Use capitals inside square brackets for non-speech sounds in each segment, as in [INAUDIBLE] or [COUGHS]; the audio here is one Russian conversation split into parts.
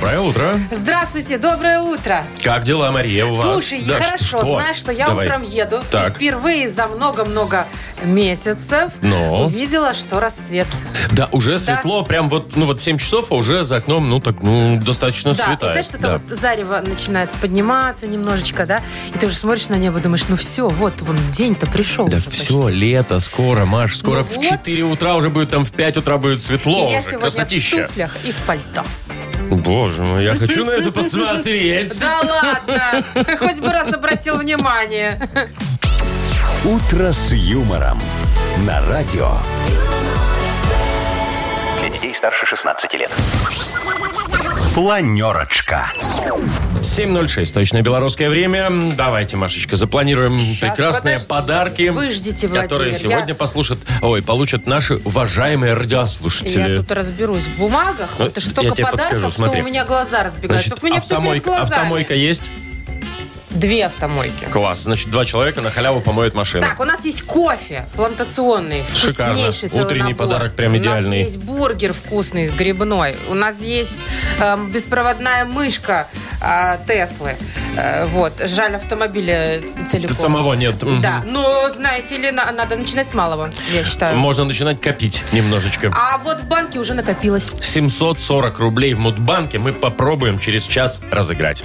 Доброе утро. Здравствуйте, доброе утро. Как дела, Мария, у вас? Слушай, Да, хорошо, что? знаешь, что я Давай. утром еду Так. и впервые за много-много месяцев Ну? увидела, что рассвет. Да, уже светло, прям вот, ну вот 7 часов, а уже за окном, ну так, ну, достаточно Да, и светает. знаешь, что-то Да. вот зарево начинается подниматься немножечко, да? И ты уже смотришь на небо, думаешь, ну все, вот, вон день-то пришел Да уже все, почти. лето скоро, Маш, скоро Ну в вот. 4 утра уже будет, там в 5 утра будет светло И я уже, сегодня красотища. в туфлях и в пальто. Боже мой, я хочу на это посмотреть. Да ладно! Хоть бы раз обратил внимание. «Утро с юмором» на радио. Для детей старше 16 лет. Планерочка. 7.06, точное белорусское время. Давайте, Машечка, запланируем Щас, прекрасные подождите. подарки, Вы ждите, которые сегодня я- послушают, ой, получат наши уважаемые Я радиослушатели. тут разберусь в бумагах. Ну, Это же я столько тебе подарков, подскажу, что смотри. у меня глаза разбегаются. Значит, у меня все перед автомойка, глазами. автомойка есть? Две автомойки. Класс. Значит, два человека на халяву помоют машину. Так, у нас есть кофе плантационный, Шикарно. вкуснейший целый Утренний набор. подарок прям идеальный. У нас есть бургер вкусный, грибной. У нас есть эм, беспроводная мышка э, Теслы. Э, вот. Жаль, автомобиля целиком. Самого нет. Да, но, знаете ли, на- надо начинать с малого, я считаю. Можно начинать копить немножечко. А вот в банке уже накопилось. 740 рублей в Мудбанке мы попробуем через час разыграть.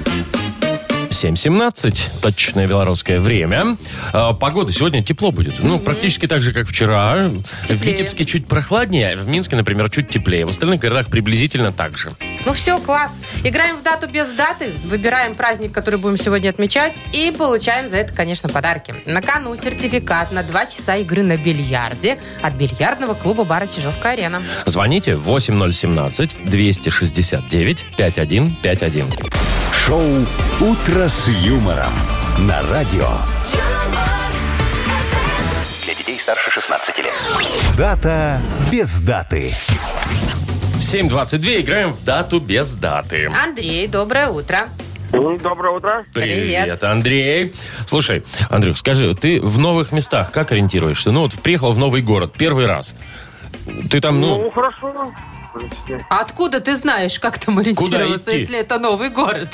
7.17, точное белорусское время. А, Погода сегодня тепло будет. Ну, практически так же, как вчера. В Теплее. Витебске чуть прохладнее, в Минске, например, чуть теплее. В остальных городах приблизительно так же. Ну все, класс. Играем в дату без даты, выбираем праздник, который будем сегодня отмечать, и получаем за это, конечно, подарки. На кону сертификат на 2 часа игры на бильярде от бильярдного клуба бара Чижовка-Арена. Звоните 8017-269-5151. Шоу «Утро с юмором» на радио. Для детей старше 16 лет. Дата без даты. 7.22, играем в дату без даты. Андрей, доброе утро. Доброе утро. Привет. Андрей. Слушай, Андрюх, скажи, ты в новых местах как ориентируешься? Ну, вот приехал в новый город первый раз. Ты там, ну, Ну, хорошо. А откуда ты знаешь, как там ориентироваться, если это новый город?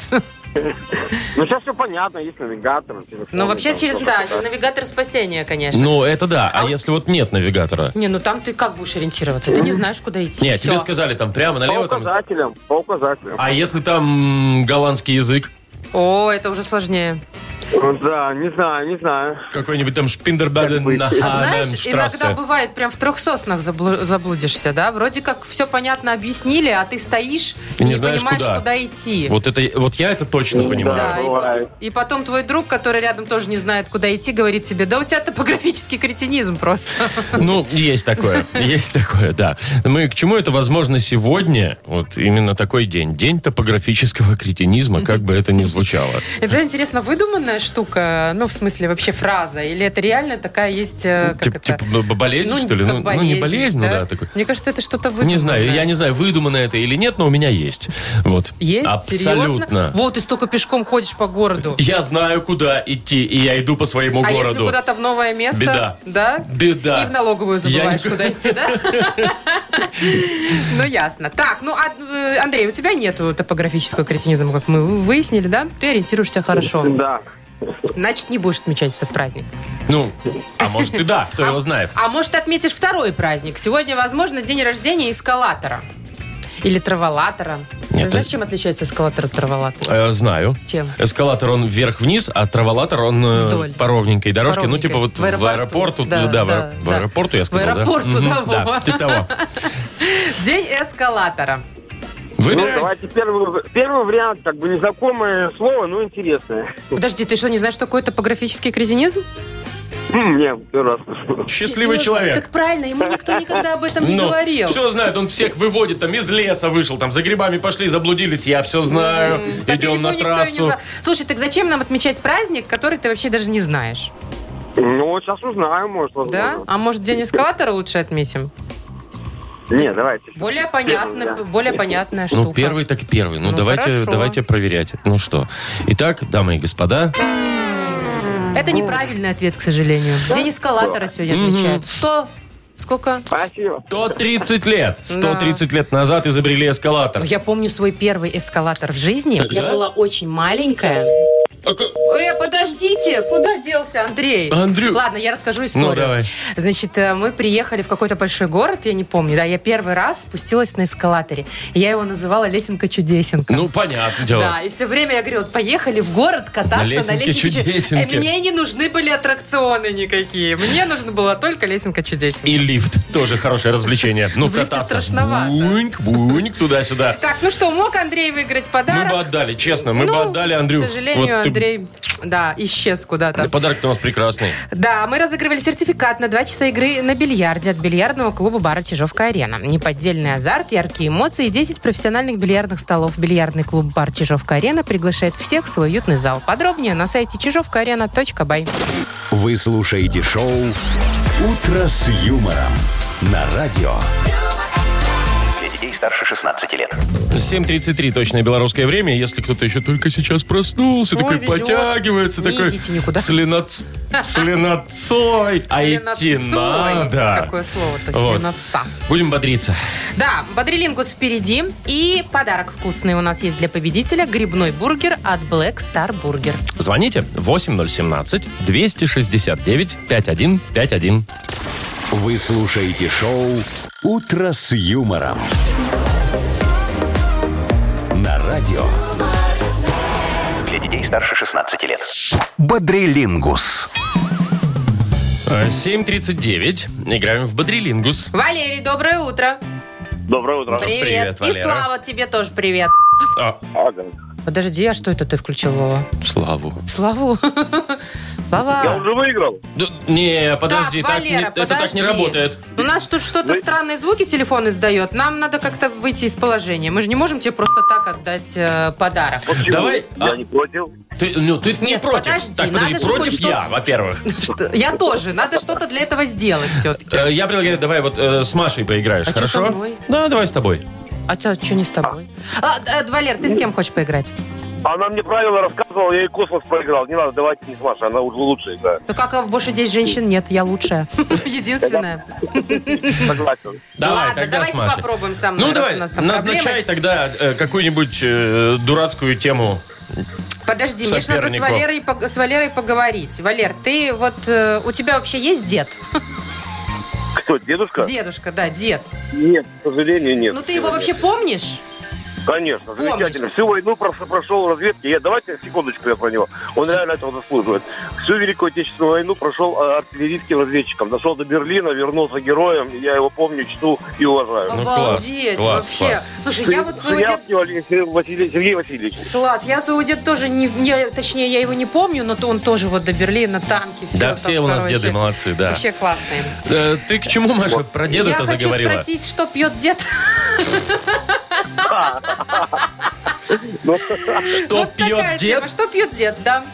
Ну, сейчас все понятно, есть навигатор. Ну, вообще, там через, да, такое. навигатор спасения, конечно. ну, это да. А если вот нет навигатора? Не, ну там ты как будешь ориентироваться? Ты не знаешь, куда идти. Нет, тебе сказали там прямо По налево. Там... указателям, по указателям. А если там голландский язык? О, это уже сложнее. Ну, Да, не знаю, не знаю. Какой-нибудь там Шпиндербаден на А знаешь, иногда бывает прям в трех соснах заблу- заблудишься, да? Вроде как все понятно объяснили, а ты стоишь И и не не, знаешь, понимаешь, куда. куда, идти. Вот, это, вот я это точно Да. понимаю. Да, бывает. и, и потом твой друг, который рядом тоже не знает, куда идти, говорит тебе, да у тебя топографический кретинизм просто. [LAUGHS] Ну, есть такое, есть такое, да. Мы к чему это возможно сегодня? Вот именно такой день. День топографического кретинизма, как бы это ни звучало. Это, интересно, выдуманная штука? Ну, в смысле, вообще фраза? Или это реально такая есть, э, как Тип- это? Типа болезнь, что ли? Ну, ну, не болезнь, ну да, такой. Мне кажется, это что-то выдуманное. Не знаю, я не знаю, выдумано это или нет, но у меня есть. Вот. Есть? Абсолютно. Серьезно? Вот, ты столько пешком ходишь по городу. Я знаю, куда идти, и я иду по своему А если городу. куда-то в новое место? Беда. Да? Беда. И в налоговую Я забываешь, не- куда идти, да? Ну, ясно. Так, ну, а, э, Андрей, у тебя нету топографического кретинизма, как мы выяснили, да? Ты ориентируешься хорошо. Да. Значит, не будешь отмечать этот праздник. Ну, а может и да, кто его знает. А может, отметишь второй праздник. Сегодня, возможно, день рождения эскалатора. Или траволатора. Нет, Ты знаешь, это- чем отличается эскалатор от траволатора? Э, знаю. Чем? Эскалатор, он вверх-вниз, а траволатор, он э, Вдоль. по ровненькой дорожке. По Ну, типа вот ровненькой. в аэропорту. Да, да, в, да, в да. аэропорту я В сказал, аэропорту, да? да, да, типа того. [LAUGHS] День эскалатора. Ну, Выбирай. давайте первый, первый вариант, как бы незнакомое слово, но интересное. Подожди, ты что, не знаешь, что такое топографический кретинизм? Не, первый раз. Счастливый Серьезно? человек. Так правильно, ему никто никогда об этом не Ну, говорил. все знает, он всех выводит, там из леса вышел, там за грибами пошли, заблудились, я все знаю, По идем на трассу. Слушай, так зачем нам отмечать праздник, который ты вообще даже не знаешь? Ну, вот сейчас узнаем, может, возможно. Да? А может, день эскалатора лучше отметим? Не, давайте. Более понятно, да. более понятная штука. Ну, первый так первый. Ну, Ну, давайте, хорошо. давайте проверять. Ну что. Итак, дамы и господа, Это неправильный ответ, к сожалению. День эскалатора сегодня отмечают. Сто... Сколько? Спасибо. 130 лет. 130 лет назад изобрели эскалатор. Я помню свой первый эскалатор в жизни. Я Да? была очень маленькая. А Э, подождите, куда делся Андрей? Андрю. Ладно, я расскажу историю. Ну, давай. Значит, э, мы приехали в какой-то большой город, я не помню, да, я первый раз спустилась на эскалаторе. Я его называла Лесенка-чудесенка. Ну, понятно дело. Да, и все время я говорила, поехали в город кататься На на лесенке лесенке. чудесенке. Э, Мне не нужны были аттракционы никакие. Мне нужна была только лесенка чудесенка. И лифт. Тоже хорошее развлечение. Ну, В лифте кататься. страшновато. Буньк, буньк, туда-сюда. Так, ну что, мог Андрей выиграть Мы подарок? бы отдали, честно, мы бы Ну, отдали Андрю. К сожалению, Вот ты- Андрей, да, исчез куда-то. Подарок у нас прекрасный. Да, мы разыгрывали сертификат на два часа игры на бильярде от бильярдного клуба бара Чижовка-Арена. Неподдельный азарт, яркие эмоции и 10 профессиональных бильярдных столов. Бильярдный клуб бар Чижовка-Арена приглашает всех в свой уютный зал. Подробнее на сайте чижовкаарена.бай. Вы слушаете шоу «Утро с юмором» на радио. Детей старше 16 лет. 7.33 точное белорусское время. Если кто-то еще только сейчас проснулся, Ой, такой везет. потягивается, Не такой идите никуда. с леноц- с леноцой, а идти надо. Какое слово-то, Вот. свинотца. Будем бодриться. Да, бодрилингус впереди. И подарок вкусный у нас есть для победителя. Грибной бургер от Black Star Burger. Звоните 8017-269-5151. Вы слушаете шоу «Утро с юмором» радио. Для детей старше 16 лет. Бодрилингус. Э, 7.39. Играем в Бодрилингус. Валерий, доброе утро. Доброе утро. Привет. привет, И. Слава, тебе тоже привет. А, Ага. Подожди, а что это ты включил, Вова? Славу. Славу. Слава. Я уже выиграл. Да, Не, подожди, так, так, не- Валера, это так не подожди. работает. У нас тут что-то странные звуки телефон издает. Нам надо как-то выйти из положения. Мы же не можем тебе просто так отдать э, подарок. Почему? Давай, Я а- не против. Ты, ну, ты не Нет, против. подожди, так, подожди, надо же против хоть [LAUGHS] что- я, во-первых. Я тоже. Надо что-то для этого сделать все-таки. Э, Я предлагаю, давай вот э, с Машей поиграешь, А хорошо? Да, давай с тобой. А что не с тобой? А, э, Валер, ты с кем хочешь поиграть? Она мне правила рассказывала, я ей космос проиграл. Не надо, давайте не с Машей, она уже лучше играет. Ну как, а больше здесь женщин нет, я лучшая. [LAUGHS] Единственная. Согласен. Давай, Ладно, тогда с давайте Машей. попробуем со мной, Ну, давай, у нас там назначай проблемы. тогда э, какую-нибудь э, дурацкую тему. Подожди, мне же надо с сопернику. Валерой, пог- с Валерой поговорить. Валер, ты вот... э, У тебя вообще есть дед? [LAUGHS] Кто, дедушка? Дедушка, да, дед. Нет, к сожалению, нет. Ну ты его вообще помнишь? Конечно, замечательно. Всю войну прошел в разведке. Я, давайте секундочку я про него. Он реально этого заслуживает. Всю Великую Отечественную войну прошел э, артиллерийским разведчиком. Дошел до Берлина, вернулся героем. Я его помню, чту и уважаю. Ну, Обалдеть, класс, вообще. класс. Слушай, я вот своего Валерий- Василий- Сергей Васильевич. Класс, я своего деда тоже не, не- Точнее, я его не помню, но то он тоже вот до Берлина, танки, все. да, там, все у нас короче. деды молодцы, да. Вообще классные. Э, ты к чему, Маша, про я деда-то хочу заговорила? спросить, что пьет дед? [LAUGHS] Что пьет дед? Что пьет дед, да.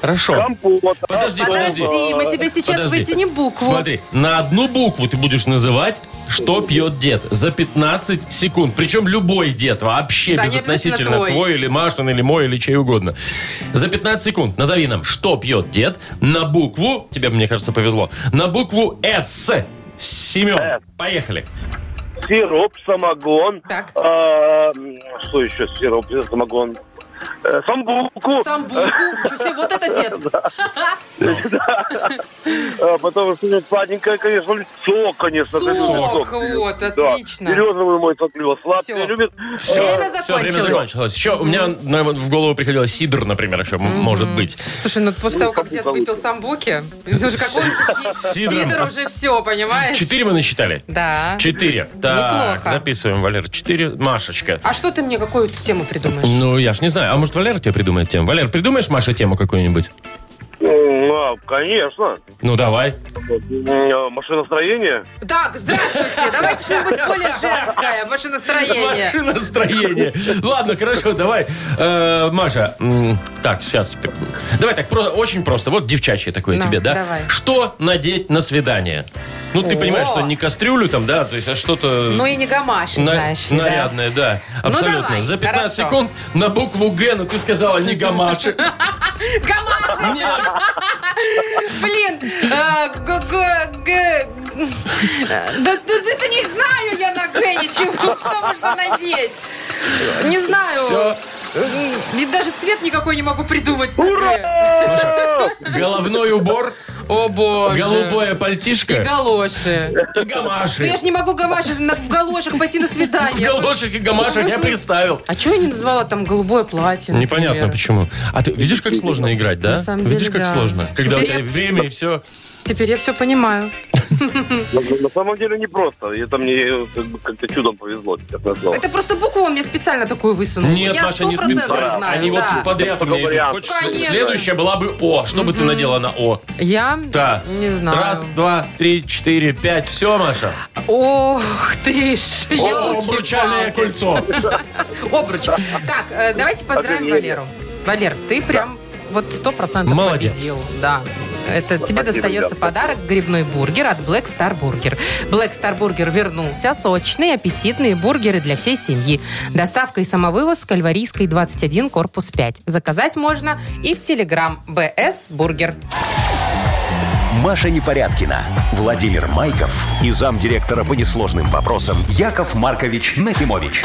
Хорошо. Компот. Подожди, Подожди, подожди. мы тебе сейчас Подожди. вытянем букву. Смотри, на одну букву ты будешь называть, что пьет дед. За 15 секунд. Причем любой дед, вообще Да, не безотносительно обязательно твой. или Машин, или мой, или чей угодно. За 15 секунд назови нам, что пьет дед на букву, тебе, мне кажется, повезло, на букву С. Семен, С. поехали. Сироп, самогон. Так. М, что еще сироп, самогон? Э, Самбуку. Самбуку. Себе, вот это дед. [LAUGHS] А потом сладенькое, конечно, сок, конечно. Сок, вот, отлично. Березовый мой сопливо. Всё. Сладкое любит. Время закончилось. Еще у меня в голову приходило сидр, например, еще может быть. Слушай, ну после того, как дед выпил самбуки, уже какой [LAUGHS] сидр уже все, понимаешь? Четыре мы насчитали? Да. Четыре. Так, Неплохо. записываем, Валер. Четыре. Машечка. А что ты мне какую-то тему придумаешь? Ну, я ж не знаю. А может, Валера тебе придумает тему? Валер, придумаешь Маше тему какую-нибудь? А, конечно. Ну, давай. М, Машиностроение. Так, здравствуйте. Давайте что-нибудь [LAUGHS] более женское. Машиностроение. Машиностроение. Ладно, хорошо, давай. Э, Маша, так, сейчас. Давай так, про- очень просто. Вот девчачье такое Ну, тебе, да? давай. Что надеть на свидание? Ну, ты О. понимаешь, что не кастрюлю там, да, то есть, а что-то... Ну и не гамаши, на- знаешь ли, нарядное, да. Ну, Абсолютно. давай, За 15 хорошо. секунд на букву Г, но ты сказала не гамаши. [LAUGHS] Гамаши! Нет. Блин! э, Да да не знаю я на Г ничего. [LAUGHS] Что можно надеть? Не знаю. Все. Э, и Даже цвет никакой не могу придумать. Маша, головной убор, О боже. голубое И пальтишко галоши. и Ну гамаши. я же не могу гамаши в галошах пойти на В свидание. галошах и гамашах я представил. А чего я не назвала там голубое платье? Непонятно почему. А ты видишь, как сложно играть, да? Видишь, как сложно? Когда у тебя время и все. Теперь я все понимаю. На, на самом деле непросто. Это мне э, как бы как-то чудом повезло. Это просто букву он мне специально такую высунул. Нет, я Маша, не 100% специально. знаю, Они да. вот подряд у меня идут. Вариант. Хочешь, Конечно. следующая была бы О. Что бы ты надела на О? Я Да. не знаю. Раз, два, три, четыре, пять. Все, Маша. Ох ты ж, О, обручальное кольцо. [LAUGHS] Обруч. Так, э, давайте поздравим. Валеру. Валер, ты прям вот сто процентов Молодец. победил. Да. Это тебе Спасибо, достается ребята. подарок грибной бургер от Black Star Burger. Black Star Burger вернулся. Сочные, аппетитные бургеры для всей семьи. Доставка и самовывоз с Кальварийской 21, корпус 5. Заказать можно и в Телеграм BS Burger. Маша Непорядкина, Владимир Майков и замдиректора по несложным вопросам Яков Маркович Нахимович.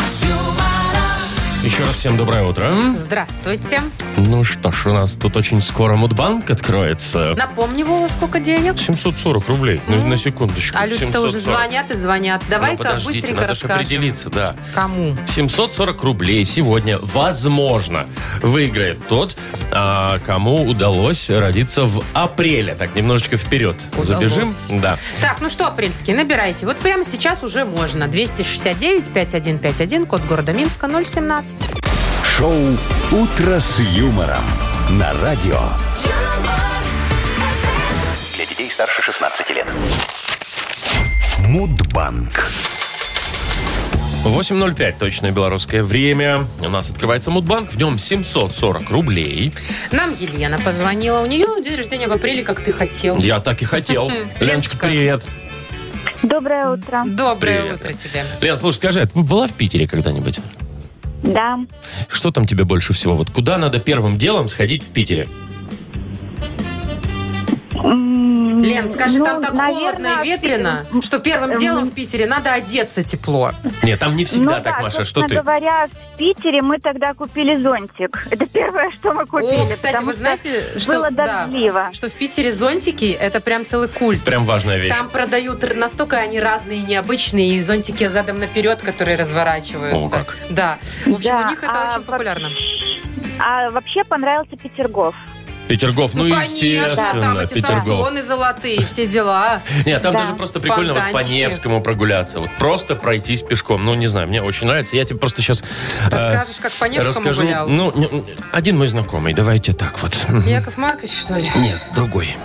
Еще раз всем доброе утро. Здравствуйте. Ну что ж, у нас тут очень скоро Мудбанк откроется. Напомни, Вова, сколько денег? 740 рублей. Ну, на секундочку. А люди-то уже 740. звонят и звонят. Ну, Давай-ка подождите, быстренько надо же расскажем. определиться, да. Кому? 740 рублей сегодня, возможно, выиграет тот, а, кому удалось родиться в апреле. Так, немножечко вперед Удалось. забежим. Да. Так, ну что, апрельские, набирайте. Вот прямо сейчас уже можно. 269-5151, код города Минска, 017. Шоу Утро с юмором на радио. Для детей старше 16 лет. Мудбанк. 8.05, точное белорусское время. У нас открывается Мудбанк, в нем 740 рублей. Нам Елена позвонила. У нее день рождения в апреле, как ты хотел. Я так и хотел. Леночка, Леночка. привет. Доброе утро. Доброе Привет. утро тебе. Лен, слушай, скажи, а ты была в Питере когда-нибудь? Да. Что там тебе больше всего? Вот куда надо первым делом сходить в Питере? М, Лен, скажи, ну, там так холодно наверное, и ветрено, Пи- что первым Эм. делом в Питере надо одеться тепло. Нет, там не всегда ну так, да, Маша. Что ты? говоря, в Питере мы тогда купили зонтик. [LAUGHS] Это первое, что мы купили. О, кстати, вы знаете, что, было да, дождливо. что в Питере зонтики это прям целый культ. Прям важная вещь. Там продают настолько они разные и необычные, и зонтики задом наперед, которые разворачиваются. О, как. Да. В общем, Да, у них это а очень популярно. А вообще понравился Петергоф. Петергоф, ну, конечно, естественно, там эти Петергоф. самсоны золотые, все дела. [LAUGHS] Нет, там Да. даже просто прикольно вот по. Невскому прогуляться. Вот просто пройтись пешком. Ну, не знаю, мне очень нравится. Я тебе просто сейчас... Расскажешь, как по Невскому расскажу. гулял? Ну, не- один мой знакомый. Давайте так вот. [LAUGHS] Яков Маркович, что ли? Нет, другой.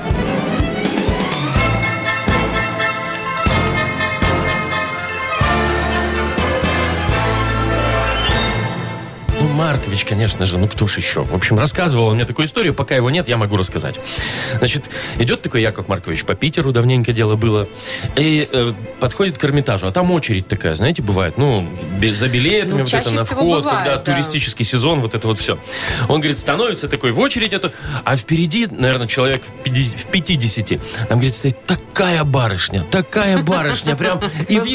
Ну, Маркович, конечно же, ну кто ж еще? В общем, рассказывал он мне такую историю, пока его нет, я могу рассказать. Значит, идет такой Яков Маркович по Питеру, давненько дело было, и э, подходит к Эрмитажу, а там очередь такая, знаете, бывает, ну, за билетами, Ну, вот это на вход, бывает, когда да. туристический сезон, вот это вот все. Он, говорит, становится такой в очередь эту, а впереди, наверное, человек в 50, в 50. Там, говорит, стоит такая барышня, такая барышня, прям... И, ви-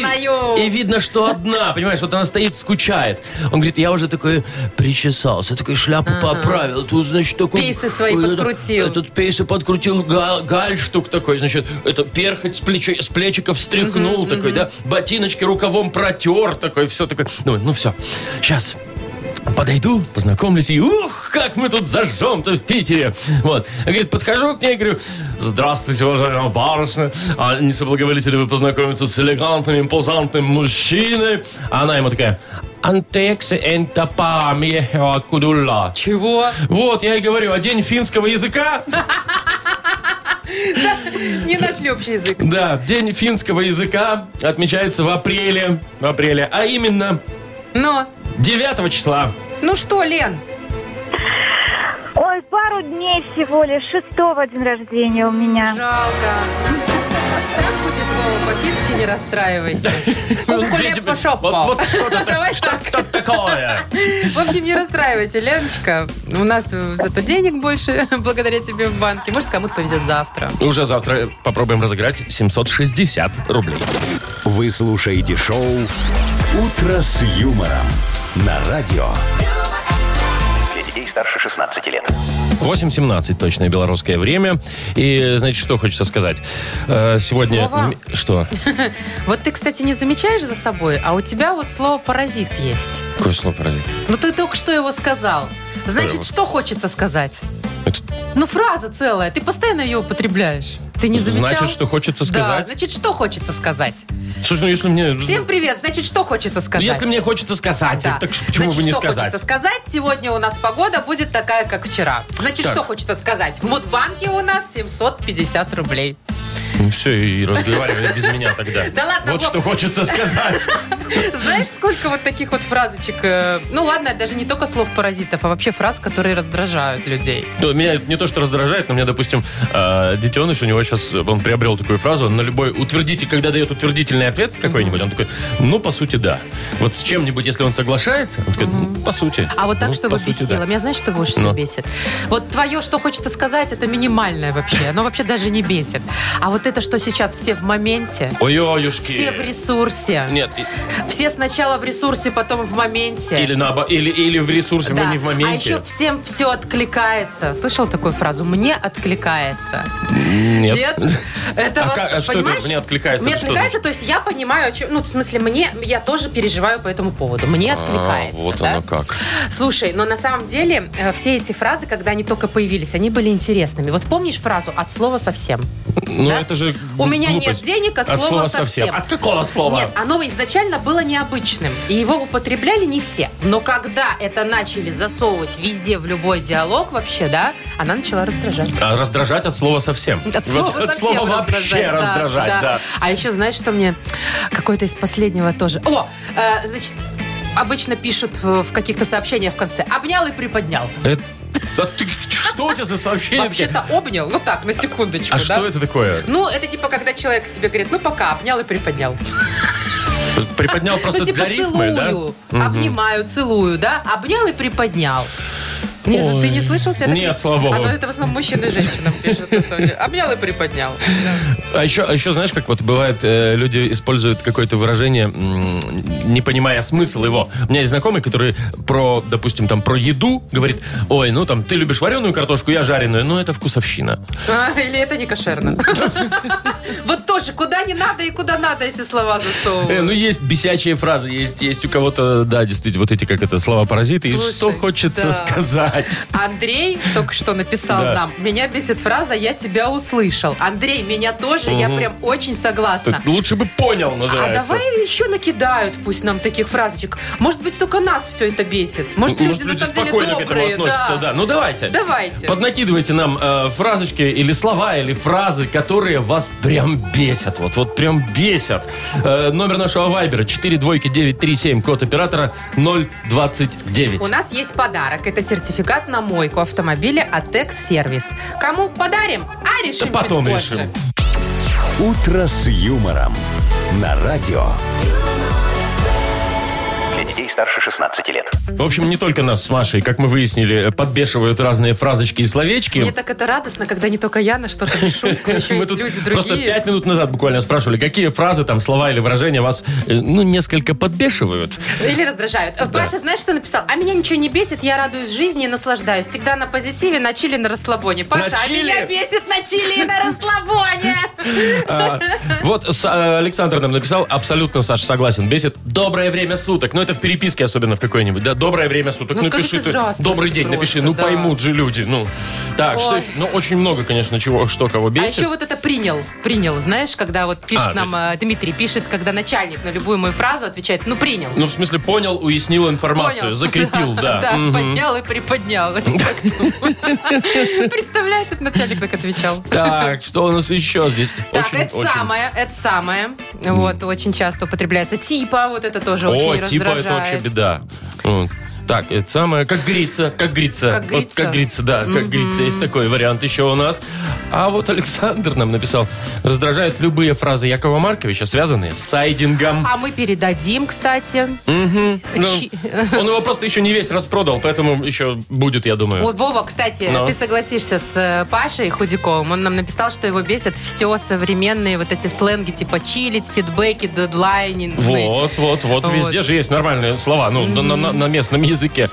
и видно, что одна, понимаешь, вот она стоит, скучает. Он говорит, я уже такой причесался, такой шляпу поправил, тут, значит, такой... Пейсы свои вот это- подкрутил. Этот пейсы подкрутил, га- гальштук такой, значит, это перхоть с, плечи, с плечиков стряхнул такой, да, ботиночки рукавом протер такой, все такое. Ну, ну все, сейчас подойду, познакомлюсь и ух, как мы тут зажжем-то в Питере. Вот. Говорит, подхожу к ней, говорю, здравствуйте, уважаемая барышня. А не соблаговолите ли вы познакомиться с элегантным, импозантным мужчиной? А она ему такая, антексе энтапами кудула. Чего? Вот, я и говорю, а день финского языка? Не нашли общий язык. Да, день финского языка отмечается в апреле. В апреле, а именно Но, 9 числа. ну что, Лен? Ой, пару дней всего лишь. Шестого день рождения у меня. Жалко. Как будет Вова по-фински, не расстраивайся. [LAUGHS] Кукуле Видимо, пошопал. Вот, так, так. что-то такое. В общем, не расстраивайся, Леночка. У нас зато денег больше [LAUGHS] благодаря тебе в банке. Может, кому-то повезет завтра. Уже завтра попробуем разыграть 760 рублей. Вы слушаете шоу «Утро с юмором» на радио. Для детей старше 16 лет. 8.17 точное белорусское время. И, значит, что хочется сказать. Э, Сегодня... Вова. м- Что? [LAUGHS] Вот ты, кстати, не замечаешь за собой, а у тебя вот слово «паразит» есть. Какое слово паразит? Ну, ты только что его сказал. Значит, вот? что хочется сказать? Это Ну, фраза целая. Ты постоянно ее употребляешь. Ты не замечал? Значит, что хочется Да, сказать? значит, что хочется сказать? Слушай, ну если мне... Всем привет, значит, что хочется Ну, сказать? Если мне хочется сказать, Да. так почему Значит, бы не что сказать? хочется сказать? Сегодня у нас погода будет такая, как вчера. Значит, Так. что хочется сказать? В Мудбанке у нас 750 рублей. Все, и разговаривай без меня тогда. [LAUGHS] Да ладно, Вот что хочется сказать. [LAUGHS] Знаешь, сколько вот таких вот фразочек? э, Ну ладно, даже не только слов паразитов, а вообще фраз, которые раздражают людей. Ну, Меня не то, что раздражает, но мне, допустим, э, детеныш, у него сейчас, он приобрел такую фразу, на любой утвердитель, когда дает утвердительный ответ какой-нибудь, он такой, ну, по сути, да. Вот с чем-нибудь, если он соглашается, он такой, ну, по сути. А вот так, Ну, чтобы бесило. да. Меня знаешь, что больше всего бесит? Вот твое, что хочется сказать, это минимальное вообще. Оно вообще даже не бесит. А вот это, что сейчас все в моменте, Ой-ой-юшки. все в ресурсе. Нет, Все сначала в ресурсе, потом в моменте. или, на, или, или в ресурсе, Да. но не в А моменте. еще всем все откликается. Слышал такую фразу? Мне откликается. Нет. Это А вас, как- а что это? «мне откликается»? Мне откликается, то есть я понимаю, о чем- ну, в смысле, мне, я тоже переживаю по этому поводу. Мне откликается. А, вот да? оно как. Слушай, но на самом деле э, все эти фразы, когда они только появились, они были интересными. Вот помнишь фразу «от слова совсем»? Ну, Да? это же У меня глупость. нет денег от, слова, совсем. От какого слова? Нет, оно изначально было необычным, и его употребляли не все. Но когда это начали засовывать везде в любой диалог вообще, да, она начала раздражать. А раздражать от слова совсем. От слова, Вот от совсем слова вообще раздражать, да, раздражать, да. А еще знаешь, что мне какой-то из последнего тоже. О, э, значит, обычно пишут в, в каких-то сообщениях в конце. Обнял и приподнял. Это- да ты- что у тебя за сообщение? Вообще-то обнял, ну так, на секундочку, А да? что это такое? Ну, это типа, когда человек тебе говорит, ну пока, обнял и приподнял. Приподнял просто ну, типа, для рифмы, да? целую, обнимаю, целую, да? Обнял и приподнял. Не, Ой. ты не слышал? Тебя Нет, не- слава богу. Ну, это в основном мужчины и женщинам пишут. на самом деле. Обнял и приподнял. А еще, а еще знаешь, как вот бывает, э, люди используют какое-то выражение, м, не понимая смысл его. У меня есть знакомый, который про, допустим, там про еду говорит, ой, ну там ты любишь вареную картошку, я жареную, ну это вкусовщина. А, Или это не кошерно. [LAUGHS] Вот тоже, куда не надо и куда надо эти слова Э, ну засовывают. есть бесячие фразы, есть, есть у кого-то, да, действительно, вот эти, как это, слова-паразиты. И Слушай, что хочется да. сказать? Андрей только что написал Да. нам, меня бесит фраза «я тебя услышал». Андрей, меня тоже, я прям очень согласна. Так лучше бы понял, А называется. давай еще накидают пусть нам таких фразочек. Может быть, только нас все это бесит. Может, люди Может, на люди самом деле спокойно к добрые. этому относятся, да. Ну давайте. Давайте. Поднакидывайте нам э, фразочки или слова, или фразы, которые вас прям бесят. Вот, вот прям бесят. Э, номер нашего вайбера 42937, код оператора 029. У нас есть подарок. Это сертификат на мойку автомобиля от Экс-сервис. Кому подарим? А решим Да потом чуть позже. решим. «Утро с юмором» на радио. Старше 16 лет. В общем, не только нас с Машей, как мы выяснили, подбешивают разные фразочки и словечки. Мне так это радостно, когда не только я на что-то но [LAUGHS] еще Мы есть тут люди просто другие. пять минут назад буквально спрашивали, какие фразы, там, слова или выражения вас, э, ну, несколько подбешивают. Или раздражают. Паша, знаешь, что написал? А меня ничего не бесит, я радуюсь жизни и наслаждаюсь. Всегда на позитиве, на чили, на расслабоне. Паша, а меня бесит на чили и на расслабоне. [LAUGHS] А, Вот с- Александр нам написал, абсолютно, Саша, согласен, бесит доброе время суток. Но это в переписке переписке особенно в какой-нибудь, да, доброе время суток, Ну, напиши скажите ты. добрый день, напиши, просто, ну да. поймут же люди, ну. Так, что Ой. еще? Ну, очень много, конечно, чего, что кого А бесит. еще вот это принял, принял, знаешь, когда вот пишет А, нам э, Дмитрий, пишет, когда начальник на любую мою фразу отвечает, ну принял. Ну, в смысле, понял, уяснил информацию, Понял. закрепил, [LAUGHS] да. Да, поднял и приподнял. [LAUGHS] Представляешь, что начальник так отвечал. Так, что у нас еще здесь? Так, это самое, это самое. Вот, очень часто употребляется. Типа, вот это тоже очень типа раздражает. Вообще беда. Вот. Так, это самое, как говорится, как говорится. Как Вот, говорится. как говорится, да, как говорится, есть такой вариант еще у нас. А вот Александр нам написал, раздражают любые фразы Якова Марковича, связанные с сайдингом. А мы передадим, кстати. Ну, Чи- [LAUGHS] он его просто еще не весь распродал, поэтому еще будет, я думаю. Вот, Вова, кстати, Но. ты согласишься с э, Пашей Худяковым. Он нам написал, что его бесят все современные вот эти сленги, типа чилить, фидбэки, дедлайнинг. Вот, вот, вот, Вот. Везде же есть нормальные слова, ну, на, на- на местном языке.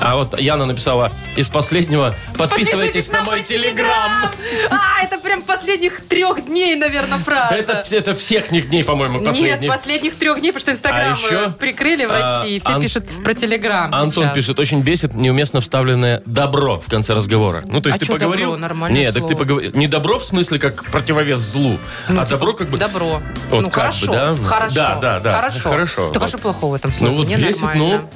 А вот Яна написала из последнего «Подписывайтесь, на мой телеграм». А, это прям последних трех дней, наверное, фраза. Это, это всех них дней, по-моему, Нет, последних. последних трех дней, потому что Инстаграм А еще, э, прикрыли в а, России. Все Ан- пишут про Телеграм Антон сейчас. пишет, очень бесит неуместно вставленное добро в конце разговора. Ну, то есть А ты поговорил... добро? Нормальное Нет, так ты слово. поговорил... Не добро в смысле как противовес злу, Ну, а типа, добро как бы... Добро. Вот ну, как хорошо. бы, да? Хорошо. Да, да, да. Хорошо. Хорошо. Так а Вот. что плохого в этом слове? Ну, вот бесит, нормально. ну...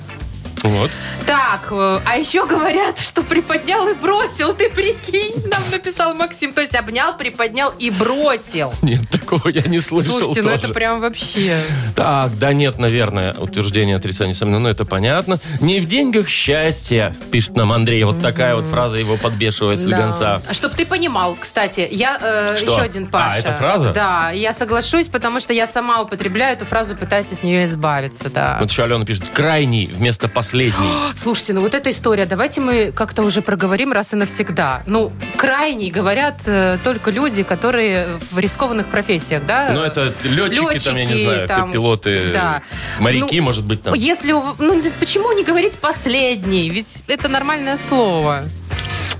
Вот. Так, э, а еще говорят, [LAUGHS] что приподнял и бросил. Ты прикинь, нам написал Максим. То есть обнял, приподнял и бросил. Нет, такого я не слышал Слушайте, ну тоже. это прям вообще... Так, да нет, наверное, утверждение отрицания сомнения, но это понятно. Не в деньгах счастье, пишет нам Андрей. Вот такая вот фраза его подбешивает слегонца. А Чтоб ты понимал, кстати, я э, Что? еще один Паша. А, это фраза? Да, я соглашусь, потому что я сама употребляю эту фразу, пытаюсь от нее избавиться, да. Вот еще Алена пишет, крайний вместо последний. [GASPS] Слушайте, ну вот эта история, давайте мы как-то уже проговорим раз и навсегда. Ну, крайний говорят э, только люди, которые в рискованных профессиях, да? Ну, это летчики, там, я не Летчики, знаю, там, пилоты, да. моряки, Ну, может быть, там. Если ну почему не говорить последний? Ведь это нормальное слово.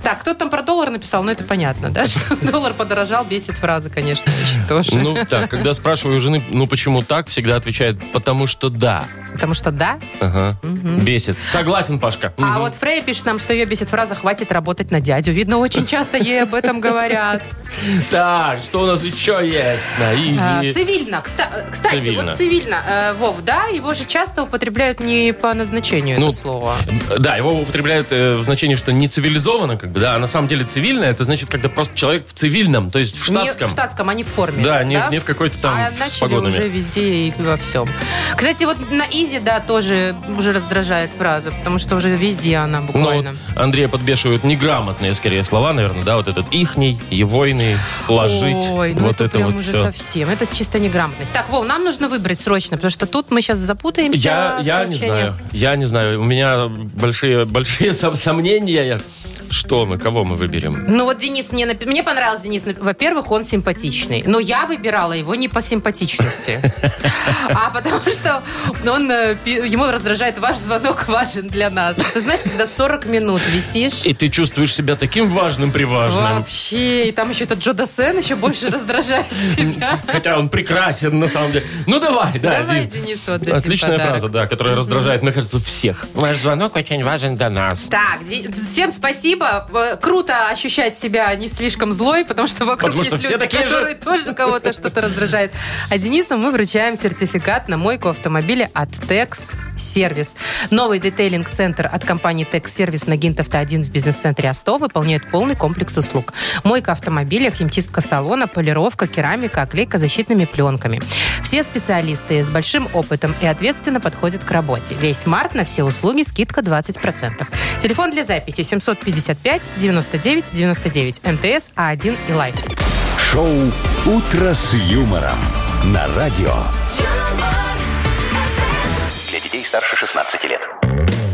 Так, кто там про доллар написал? Ну, это понятно, да? [LAUGHS] Что доллар подорожал, бесит фраза, конечно, очень тоже. Ну, так, когда спрашиваю у жены, ну, почему так, всегда отвечает, потому что да. Потому что да. Ага. Бесит. Согласен, Пашка. А вот Фрей пишет нам, что ее бесит фраза «хватит работать на дядю». Видно, очень часто ей об этом говорят. Так, что у нас еще есть на А, изи? Цивильно. Кста- Кстати, вот цивильно. э, Вов, да, его же часто употребляют не по назначению, Ну, это слово. Да, его употребляют э, в значении, что не цивилизованно, как бы, да, на самом деле цивильное, это значит, когда просто человек в цивильном, то есть в штатском. Не в штатском, а не в форме. Да, не, не в какой-то там А начали погонами. уже везде и во всем. Кстати, вот на изи, да, тоже уже раздражает фраза, потому что уже везде она Ну, вот буквально. Андрея подбешивают неграмотные, скорее, слова, наверное, да, вот этот ихний, егойный, ложить, Ой, ну вот это, это прям вот уже все. совсем. Это чисто неграмотность. Так, Вов, нам нужно выбрать срочно, потому что тут мы сейчас запутаемся. Я, я не знаю, я не знаю. У меня большие, большие [LAUGHS] сом- сомнения. Что мы, кого мы выберем? Ну вот Денис мне напи- мне понравился Денис. Во-первых, он симпатичный, но я выбирала его не по симпатичности, а потому что он э, ему раздражает ваш звонок важен для нас. Ты знаешь, когда 40 минут висишь. И ты чувствуешь себя таким важным при важном. Вообще, и там еще этот Джо Дассен еще больше раздражает тебя. Хотя он прекрасен, на самом деле. Ну, давай, да. Давай. Денис, вот Отличная фраза, да, которая раздражает, мне кажется, всех. Ваш звонок очень важен для нас. Так, всем спасибо. Круто ощущать себя не слишком злой, потому что вокруг что есть все люди, такие же. которые тоже кого-то что-то раздражает. А Денису мы вручаем сертификат на мойку автомобиля от Tex Service. Новый детейлинг-центр от компании Tex Service на Гинтовта 1 в бизнес-центре Асто выполняет полный комплекс услуг. Мойка автомобиля, химчистка салона, полировка, керамика, оклейка защитными пленками. Все специалисты с большим опытом и ответственно подходят к работе. Весь март на все услуги скидка 20%. Телефон для записи 755 99 99 МТС А1 и life. Шоу «Утро с юмором» на радио. Старше 16 лет.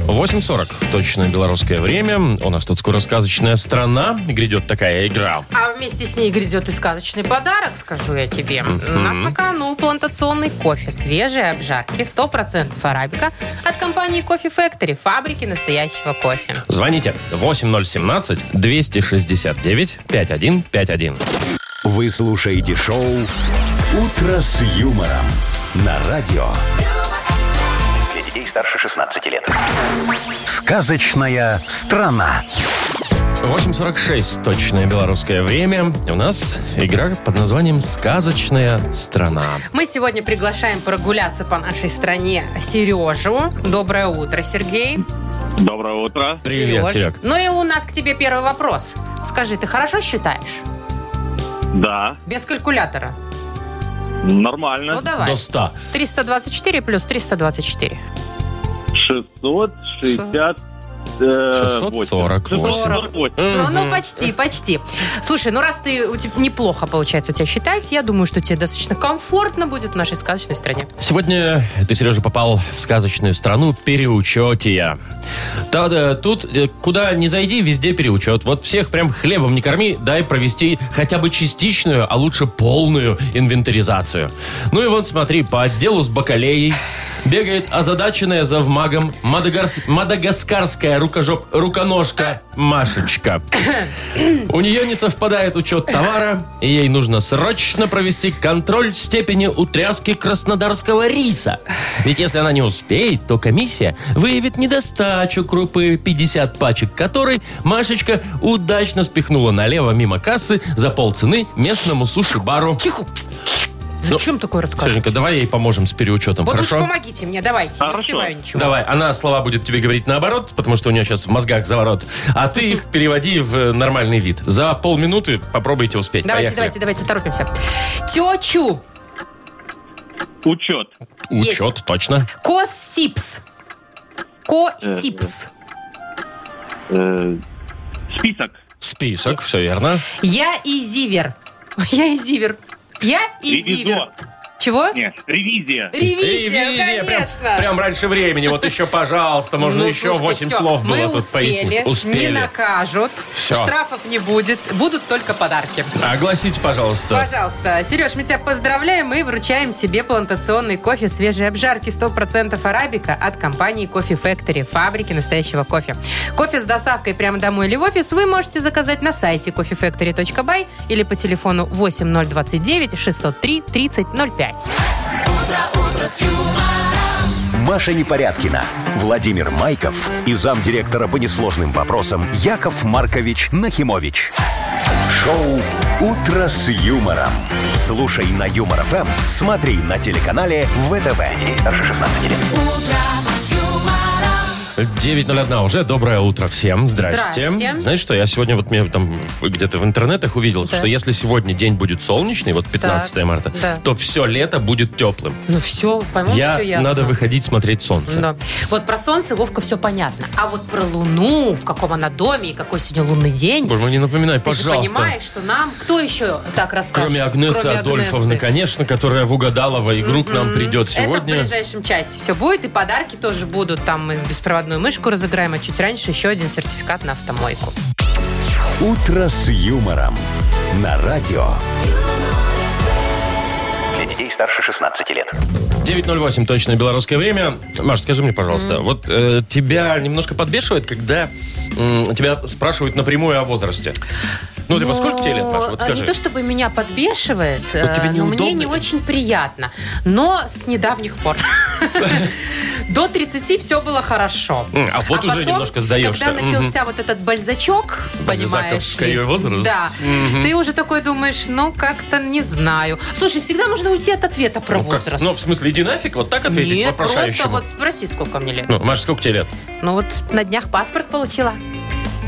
8.40, точно белорусское время. У нас тут скоро сказочная страна. Грядет такая игра. А вместе с ней грядет и сказочный подарок, скажу я тебе. У нас на кону плантационный кофе, свежие обжарки, 100% арабика от компании Кофе Factory, фабрики настоящего кофе. Звоните 8017-269-5151. Вы слушаете шоу «Утро с юмором» на радио. Детей старше 16 лет. Сказочная страна. 8.46 точное белорусское время. У нас игра под названием «Сказочная страна». Мы сегодня приглашаем прогуляться по нашей стране Сережу. Доброе утро, Сергей. Доброе утро. Привет, Сереж. Серег. Ну и у нас к тебе первый вопрос. Скажи, ты хорошо считаешь? Да, Без калькулятора. нормально. Ну давай. До 100. 324 плюс 324. 660... э, 648. 648. Ну, ну, почти, почти. Слушай, ну раз ты у тебя неплохо получается у тебя считать, я думаю, что тебе достаточно комфортно будет в нашей сказочной стране. Сегодня ты, Сережа, попал в сказочную страну переучетия. Да, Тут э, куда ни зайди, везде переучет. Вот всех прям хлебом не корми, дай провести хотя бы частичную, а лучше полную инвентаризацию. Ну и вот смотри, по отделу с бакалеей бегает озадаченная завмагом мадагарс- мадагаскарская рукожоп, руконожка Машечка. У нее не совпадает учет товара, и ей нужно срочно провести контроль степени утряски краснодарского риса. Ведь если она не успеет, то комиссия выявит недостачу крупы 50 пачек, которой Машечка удачно спихнула налево мимо кассы за полцены местному суши-бару. Тихо. Зачем такое рассказывать? Сереженька, давай ей поможем с переучетом, Вот хорошо? помогите мне, давайте. Не Хорошо. успеваю ничего. Давай, она слова будет тебе говорить наоборот, потому что у нее сейчас в мозгах заворот. А ты их [LAUGHS] переводи в нормальный вид. За полминуты попробуйте успеть. Давайте, Поехали. давайте, давайте, торопимся. Течу. Учет. Учет, точно. Косипс. Косипс. Э, список. Список, все верно. Я и Зивер. [LAUGHS] Я и Зивер. Я и Зивер. Ревизор. Чего? Нет, ревизия. Ревизия, Ревизия, прям, конечно. прям раньше времени. Вот еще, пожалуйста, можно Ну, еще слушайте, 8 всё, слов было мы тут успели, пояснить. Не Успели. накажут. Всё. Штрафов не будет. Будут только подарки. Огласите, пожалуйста. Пожалуйста. Сереж, мы тебя поздравляем и вручаем тебе плантационный кофе свежей обжарки 100% арабика от компании Coffee Factory, фабрики настоящего кофе. Кофе с доставкой прямо домой или в офис вы можете заказать на сайте coffeefactory.by или по телефону 8029 603 3005. Маша Непорядкина, Владимир Майков и замдиректора по несложным вопросам Яков Маркович Нахимович. Шоу «Утро с юмором». Слушай на Юмор ФМ, смотри на телеканале ВТВ. Ей старше 16 лет. 9.01 уже. Доброе утро всем. Здрасте. Здрасте. Знаешь что, я сегодня вот мне там где-то в интернетах увидел, Да. что если сегодня день будет солнечный, вот 15 Так, марта, да. то все лето будет теплым. Ну все, по-моему, Я все ясно. надо выходить смотреть солнце. Да. Вот про солнце, Вовка, все понятно. А вот про Луну, в каком она доме и какой сегодня лунный день. Боже мой, не напоминай, Ты пожалуйста. понимаешь, что нам кто еще так расскажет? Кроме Агнесы Кроме Адольфовны, Агнесы? конечно, которая в Угадалова игру к нам придет Это в сегодня. ближайшем часе все будет, и подарки тоже будут. Там мы беспроводную мышку разыграем, а чуть раньше еще один сертификат на автомойку. «Утро с юмором» на радио. Для детей старше 16 лет. 9.08 точное белорусское время. Маш, скажи мне, пожалуйста, вот э, тебя немножко подбешивает, когда м, тебя спрашивают напрямую о возрасте? Ну, ты во сколько тебе лет, Маша? Вот а, скажи. Не то чтобы меня подбешивает, Вот э, тебе но неудобно? мне не очень приятно. Но с недавних пор. [LAUGHS] До 30 все было хорошо. М, а вот уже немножко сдаешься. Когда Мгм. начался вот этот бальзачок, понимаешь Бальзаковский ли? возраст. Да. Ты уже такой думаешь, ну, как-то не знаю. Слушай, всегда можно уйти от ответа про Ну, как? возраст. Ну, в смысле, иди нафиг, вот так ответить Нет, просто вопрошающему. вот спроси, сколько мне лет. Ну, Маша, сколько тебе лет? Ну, вот на днях паспорт получила.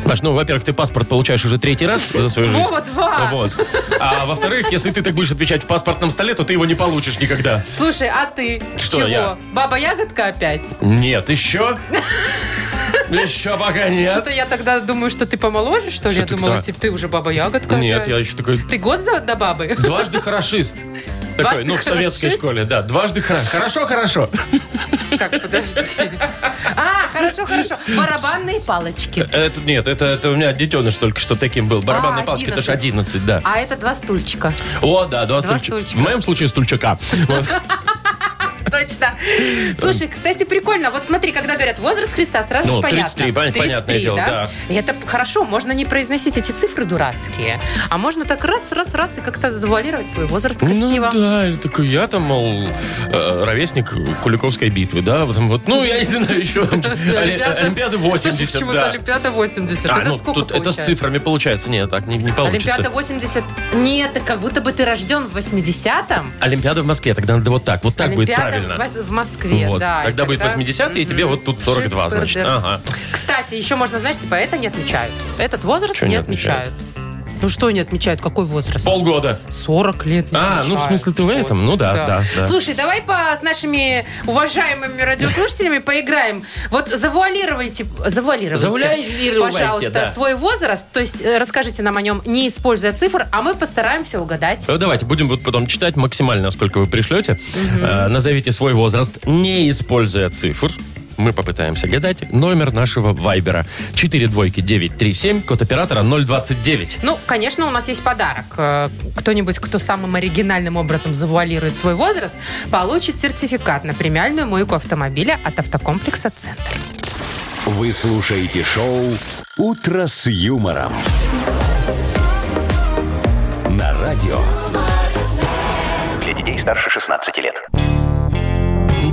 Маш, ну, во-первых, ты паспорт получаешь уже третий раз за свою жизнь. Вова, два. Вот. А во-вторых, если ты так будешь отвечать в паспортном столе, то ты его не получишь никогда. Слушай, а ты? Что Чего? я? Баба Ягодка опять? Нет, еще? Еще пока нет. Что-то я тогда думаю, что ты помоложе, что ли? Я думала, типа, ты уже баба ягодка. Нет, я еще такой Ты год за до бабы? дважды хорошист. Такой, ну, в советской школе, да. Дважды хорошо. Хорошо, хорошо. Как, подожди. А, хорошо, хорошо. Барабанные палочки. Это, нет, это, это у меня детеныш только что таким был. Барабанная А, палочка, это же 11. 11, да. А это два стульчика. О, да, два, Два стульчика. стульчика. В моем случае стульчика. Вот. [LAUGHS] точно. Слушай, кстати, прикольно. Вот смотри, когда говорят возраст Христа, сразу Ну, же понятно. 33, пон- понятное дело, да. Это хорошо, можно не произносить эти цифры дурацкие, а можно так раз, раз, раз и как-то завуалировать свой возраст красиво. Ну да, или такой, я там, мол, э, ровесник Куликовской битвы, да, потом вот, ну, я не знаю, еще Олимпиады 80, Почему-то да. Олимпиада 80. А, это ну, сколько тут это с цифрами получается. Нет, так не, получится. Олимпиада 80. Нет, как будто бы ты рожден в 80-м. Олимпиада в Москве, тогда надо вот так. Вот так будет Олимпиада правильно. в Москве, Вот. да. И Тогда будет 80-е, и тебе вот тут 42, значит. Ага. Кстати, еще можно, знаешь, типа, это не отмечают. Этот возраст Чё не не отмечают. Ну что не отмечают? Какой возраст? Полгода. 40 лет не А, ну, в смысле, ты в этом? Ну да, да, да. Слушай, давай по, с нашими уважаемыми радиослушателями поиграем. Вот завуалируйте, завуалируйте, Завуалируйте, пожалуйста, да. свой возраст. То есть э, расскажите нам о нем, не используя цифр, а мы постараемся угадать. Ну, Давайте, будем вот потом читать максимально, сколько вы пришлете. Э, назовите свой возраст, не используя цифр. Мы попытаемся гадать. Номер нашего вайбера. 4 двойки 937, код оператора 029. Ну, конечно, у нас есть подарок. Э, Кто-нибудь, кто самым оригинальным образом завуалирует свой возраст, получит сертификат на премиальную мойку автомобиля от автокомплекса «Центр». Вы слушаете шоу «Утро с юмором». На радио. Для детей старше 16 лет.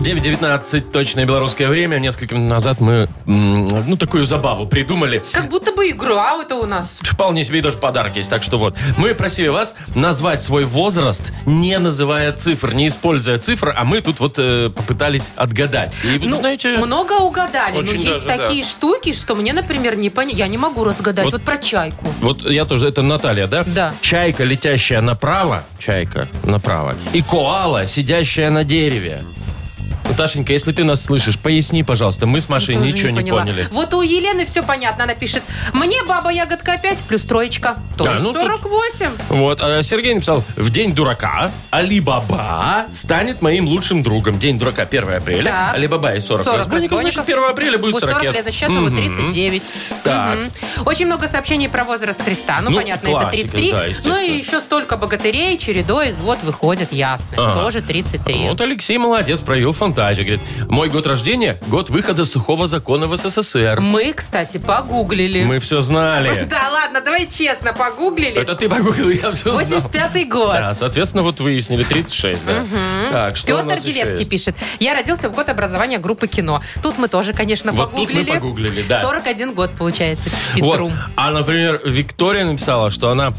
9.19, точное белорусское время. Несколько минут назад мы, ну, такую забаву придумали. Как будто бы игра это у нас. Вполне себе и даже подарок есть. Так что вот, мы просили вас назвать свой возраст, не называя цифр, не используя цифр, а мы тут вот э, попытались отгадать. И Ну, знаете... много угадали. Но есть даже, такие штуки, что мне, например, не понятно. Я не могу разгадать. Вот- Вот, про чайку. Вот я тоже, это Наталья, да? Да. Чайка, летящая направо, чайка направо, и коала, сидящая на дереве. Наташенька, если ты нас слышишь, поясни, пожалуйста. Мы с Машей Тоже ничего не, поняла. поняли. Вот у Елены все понятно. Она пишет, мне баба ягодка опять плюс троечка. То Да, есть ну тут- 48. Вот, а Сергей написал, в день дурака Алибаба станет моим лучшим другом. День дурака 1 апреля, Так. Алибаба и 40, 40 разбойников, значит, разбойников. 1 апреля будет Будет 40. 40 лет, сейчас ему 39. Так. Мгм. Очень много сообщений про возраст Христа. Ну, Ну, понятно, это классика, 33. да, ну и еще столько богатырей чередой из вот выходят, ясно. Ага. Тоже 33. Вот Алексей молодец, проявил фантазию. Говорит, мой год рождения – год выхода сухого закона в СССР. Мы, кстати, погуглили. Мы все знали. [LAUGHS] Да ладно, давай честно, погуглили. Это ты погуглил, я все знал. 85-й год. Да, соответственно, вот выяснили 36, да. Так, что Петр есть? пишет. Я родился в год образования группы кино. Тут мы тоже, конечно, Вот тут мы погуглили. погуглили, да. 41 год, получается, Вот. Петру. А, например, Виктория написала, что она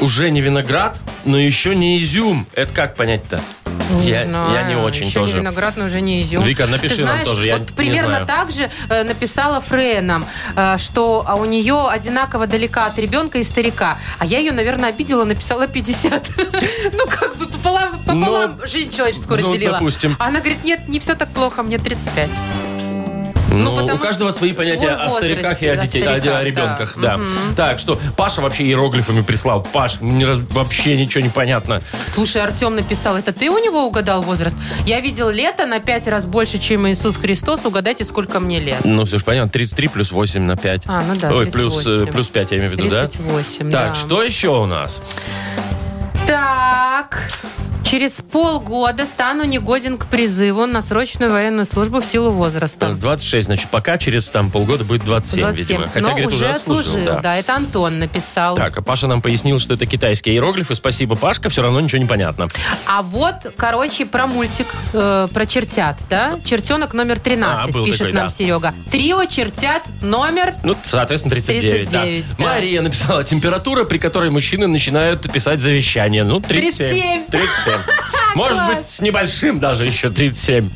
уже не виноград, но еще не изюм. Это как понять-то? Не я, знаю. я не очень Еще тоже. не виноград, но уже не изюм. Вика, напиши Ты нам знаешь, тоже, я вот примерно знаю. так же э, написала Фрея нам, э, что а у нее одинаково далека от ребенка и старика. А я ее, наверное, обидела, написала 50. [LAUGHS] Ну, как бы пополам, пополам жизнь человеческую ну, разделила. допустим. А она говорит, нет, не все так плохо, мне 35. Ну, потому у каждого свои понятия о возраст, стариках и о, о детей, о- о, ребенках. да. Да. Так, что Паша вообще иероглифами прислал. Паш, мне раз- вообще ничего не понятно. Слушай, Артем написал, это ты у него угадал возраст? Я видел лето на 5 раз больше, чем Иисус Христос. Угадайте, сколько мне лет. Ну, все же понятно. 33 плюс 8 на 5. А, ну да, Ой, плюс, 38. э, плюс 5 я имею в виду, да? 38, Так, да. что еще у нас? Так, через полгода стану негоден к призыву на срочную военную службу в силу возраста. 26, значит, пока через там полгода будет 27, 27. видимо. Хотя, Но говорит, уже отслужил. отслужил, да. да. Это Антон написал. Так, а Паша нам пояснил, что это китайские иероглифы. Спасибо, Пашка, все равно ничего не понятно. А вот, короче, про мультик, э, про чертят, да? Чертенок номер 13, А, пишет такой, нам да. Серега. Трио чертят номер... Ну, соответственно, 39, 39, да. да. Мария написала температура, при которой мужчины начинают писать завещание. Ну, 37. 37. 37. [LAUGHS] Может быть, с небольшим даже еще 37.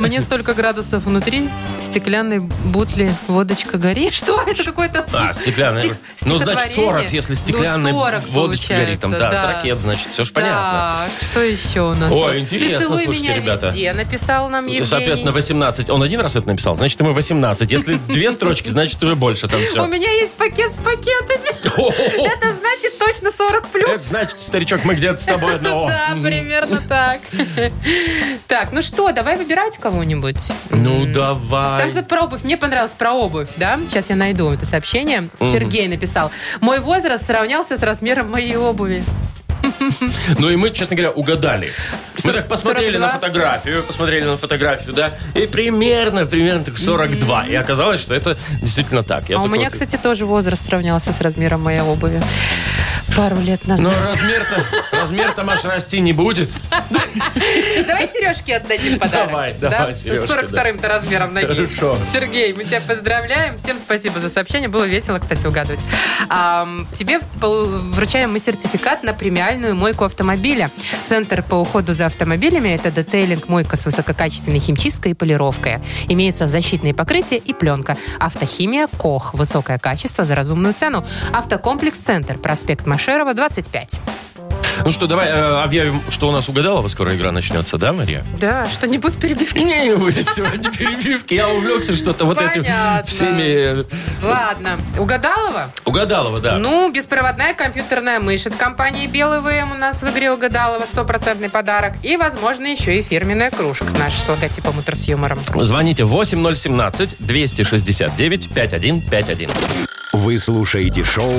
Мне столько градусов внутри, стеклянной бутли, водочка гори. Что это какое-то А, стеклянная. стих- ну, значит, 40, стихотворение? если Ну, стеклянная 40 водочка горит. Там, да, получается, с ракет, значит, все же понятно. Так, что еще у нас? Ой, интересно, Ты целуй слушайте, меня ребята. везде, написал нам Евгений. Соответственно, 18. Он один раз это написал, значит, ему 18. Если две строчки, значит, уже больше там У все. меня есть пакет с пакетами. Это значит точно 40 Это плюс. значит, старичок, мы где-то с тобой одного. Да, примерно так. Так, ну что, давай выбирать кого-нибудь. Ну, давай. Там тут про обувь. Мне понравилось про обувь, да? Сейчас я найду это сообщение. Сергей написал. Мой возраст сравнялся с размером моей обуви. [LAUGHS] Ну и мы, честно говоря, угадали. Мы так посмотрели 42? на фотографию, посмотрели на фотографию, да, и примерно, примерно так 42. И оказалось, что это действительно так. Я А у меня, вот- кстати, тоже возраст сравнялся с размером моей обуви. Пару лет Но назад. размер-то, размер-то, Маш, расти не будет. Давай Сережке отдадим подарок. Давай, давай, Да? Сережке, С 42-м-то размером ноги. Хорошо. Сергей, мы тебя поздравляем. Всем спасибо за сообщение. Было весело, кстати, угадывать. Тебе пол- вручаем мы сертификат на премиальную мойку автомобиля. Центр по уходу за автомобилями – это детейлинг, мойка с высококачественной химчисткой и полировкой. Имеются защитные покрытия и пленка. Автохимия «Кох». Высокое качество за разумную цену. Автокомплекс «Центр». Проспект Машерова, 25. Ну что, давай э, объявим, что у нас угадала, скоро игра начнется, да, Мария? Да, что-нибудь перебивки. Не, не будет сегодня перебивки. Я увлекся что-то вот этим всеми... э, Ладно. Угадалова? Угадалова, да. Ну, беспроводная компьютерная мышь от компании Белый ВМ у нас в игре угадалова стопроцентный подарок. И, возможно, еще и фирменная кружка наша с логотипом «Утро с юмором». Звоните 8017-269-5151. Вы слушаете шоу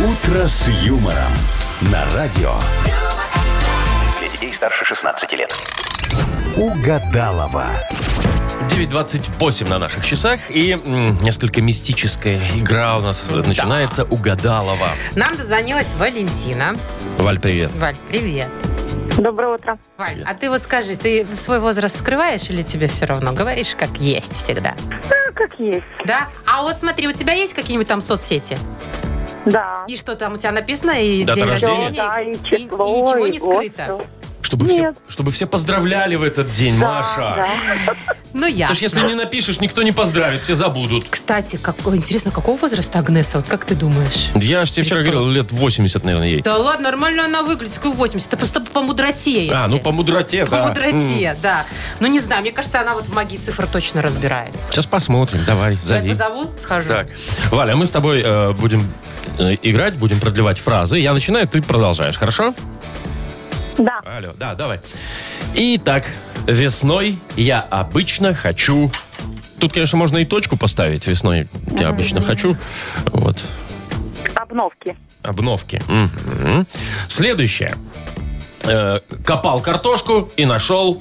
«Утро с юмором» на радио Для детей старше 16 лет. «Угадалова». 9.28 на наших часах. И м, несколько мистическая игра у нас начинается «Угадалова». Нам дозвонилась Валентина. Валь, привет. Валь, привет. Доброе утро. Валь, а ты вот скажи, ты свой возраст скрываешь или тебе все равно? Говоришь, как есть всегда. Да, как есть. Да? А вот смотри, у тебя есть какие-нибудь там соцсети? Да. И что там у тебя написано? И Дата день рождения? Да, и число, и ничего и не год, скрыто? всё. Чтобы все, чтобы все поздравляли в этот день, Да, Маша. да. Ну, я. Потому что если не напишешь, никто не поздравит, все забудут. Кстати, как, интересно, какого возраста Агнеса? Вот как ты думаешь? Я же тебе вчера говорил, лет 80, наверное, ей. Да ладно, нормально она выглядит, какой 80. Это просто по мудроте, если. А, ну по мудроте, По да. М. мудроте, да. Ну, не знаю, мне кажется, она вот в магии цифр точно разбирается. Сейчас посмотрим, давай, Я зови. позову, схожу. Так, Валя, мы с тобой э, будем э, играть, будем продлевать фразы. Я начинаю, ты продолжаешь, хорошо? Да. Алло, да, давай. Итак, весной я обычно хочу... Тут, конечно, можно и точку поставить. Весной я обычно хочу. Вот. Обновки. Обновки. Мгм. Следующее. Э, копал картошку и нашел...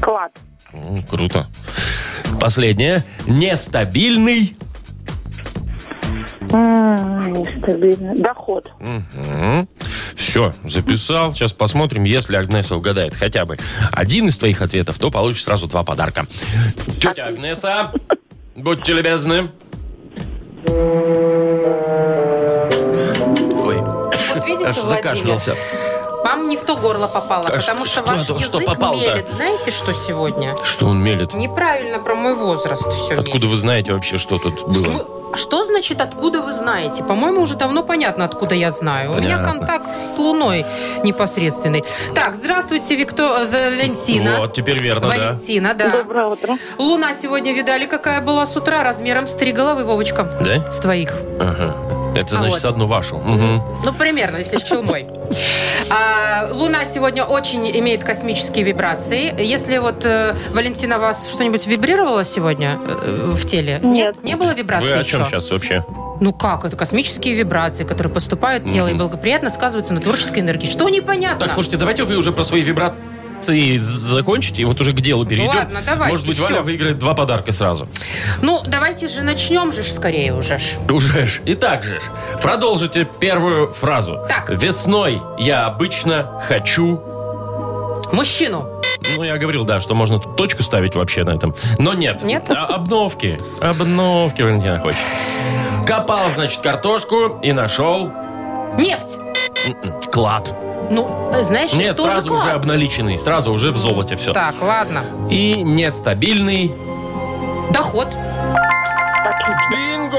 Клад. М, Круто. Последнее. Нестабильный... Нестабильно. Доход. Все, записал. Сейчас посмотрим, если Агнеса угадает хотя бы один из твоих ответов, то получишь сразу два подарка. Тетя Агнеса, будьте любезны. Ой, Вот видите, аж закашлялся. вам не в то горло попало, А потому что- что, ваш что- что язык попало-то? мелет. Знаете, что сегодня? Что он мелет? Неправильно про мой возраст все Откуда вы знаете вообще, что тут было? Что значит, откуда вы знаете? По-моему, уже давно понятно, откуда я знаю. У меня Понятно. контакт с Луной непосредственный. Так, здравствуйте, Викто... Валентина. Вот, теперь верно, да. Валентина, да. Доброе утро. Луна сегодня, видали, какая была с утра, размером с три головы, Вовочка. Да? С твоих. Ага. Это А значит вот. с одну вашу. Мгм. Ну, примерно, если с челмой. А, Луна сегодня очень имеет космические вибрации. Если вот, э, Валентина, вас что-нибудь вибрировало сегодня э, в теле? Нет. Не было вибраций Вы о чем еще? сейчас вообще? Ну как? Это космические вибрации, которые поступают в тело и благоприятно сказываются на творческой энергии. Что непонятно? Так, слушайте, давайте вы уже про свои вибрации закончите, и вот уже к делу перейдем. Ладно, давайте, Может быть, всё. Валя выиграет два подарка сразу. Ну, давайте же начнем же ж скорее уже. ж. Уже ж. Итак же ж, продолжите первую фразу. Так. Весной я обычно хочу... Мужчину. Ну, я говорил, да, что можно тут точку ставить вообще на этом. Но нет. Нет? А, обновки. Обновки Валентина хочет. Копал, значит, картошку и нашел... Нефть. м-м, Клад. Ну, знаешь, Нет, тоже сразу клад. уже обналиченный. Сразу уже в золоте все. Так, ладно. И нестабильный... Доход. Бинго!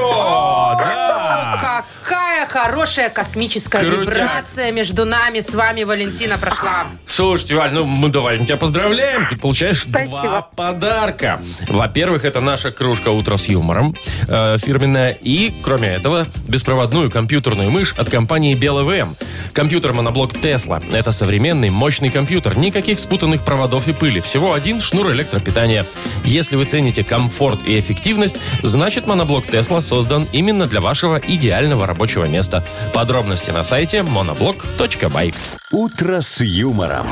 Да! Какая хорошая космическая Крутяк. вибрация между нами с вами, Валентина, прошла. Слушайте, Валь, ну мы давай тебя поздравляем. Ты получаешь два Спасибо. подарка. Во-первых, это наша кружка «Утро с юмором» э, фирменная. И, кроме этого, беспроводную компьютерную мышь от компании БелВМ. Компьютер моноблок Тесла. Это современный, мощный компьютер. Никаких спутанных проводов и пыли. Всего один шнур электропитания. Если вы цените комфорт и эффективность, значит моноблок Тесла создан именно для вашего идеального рабочего места. Подробности на сайте monoblock.by. «Утро с юмором».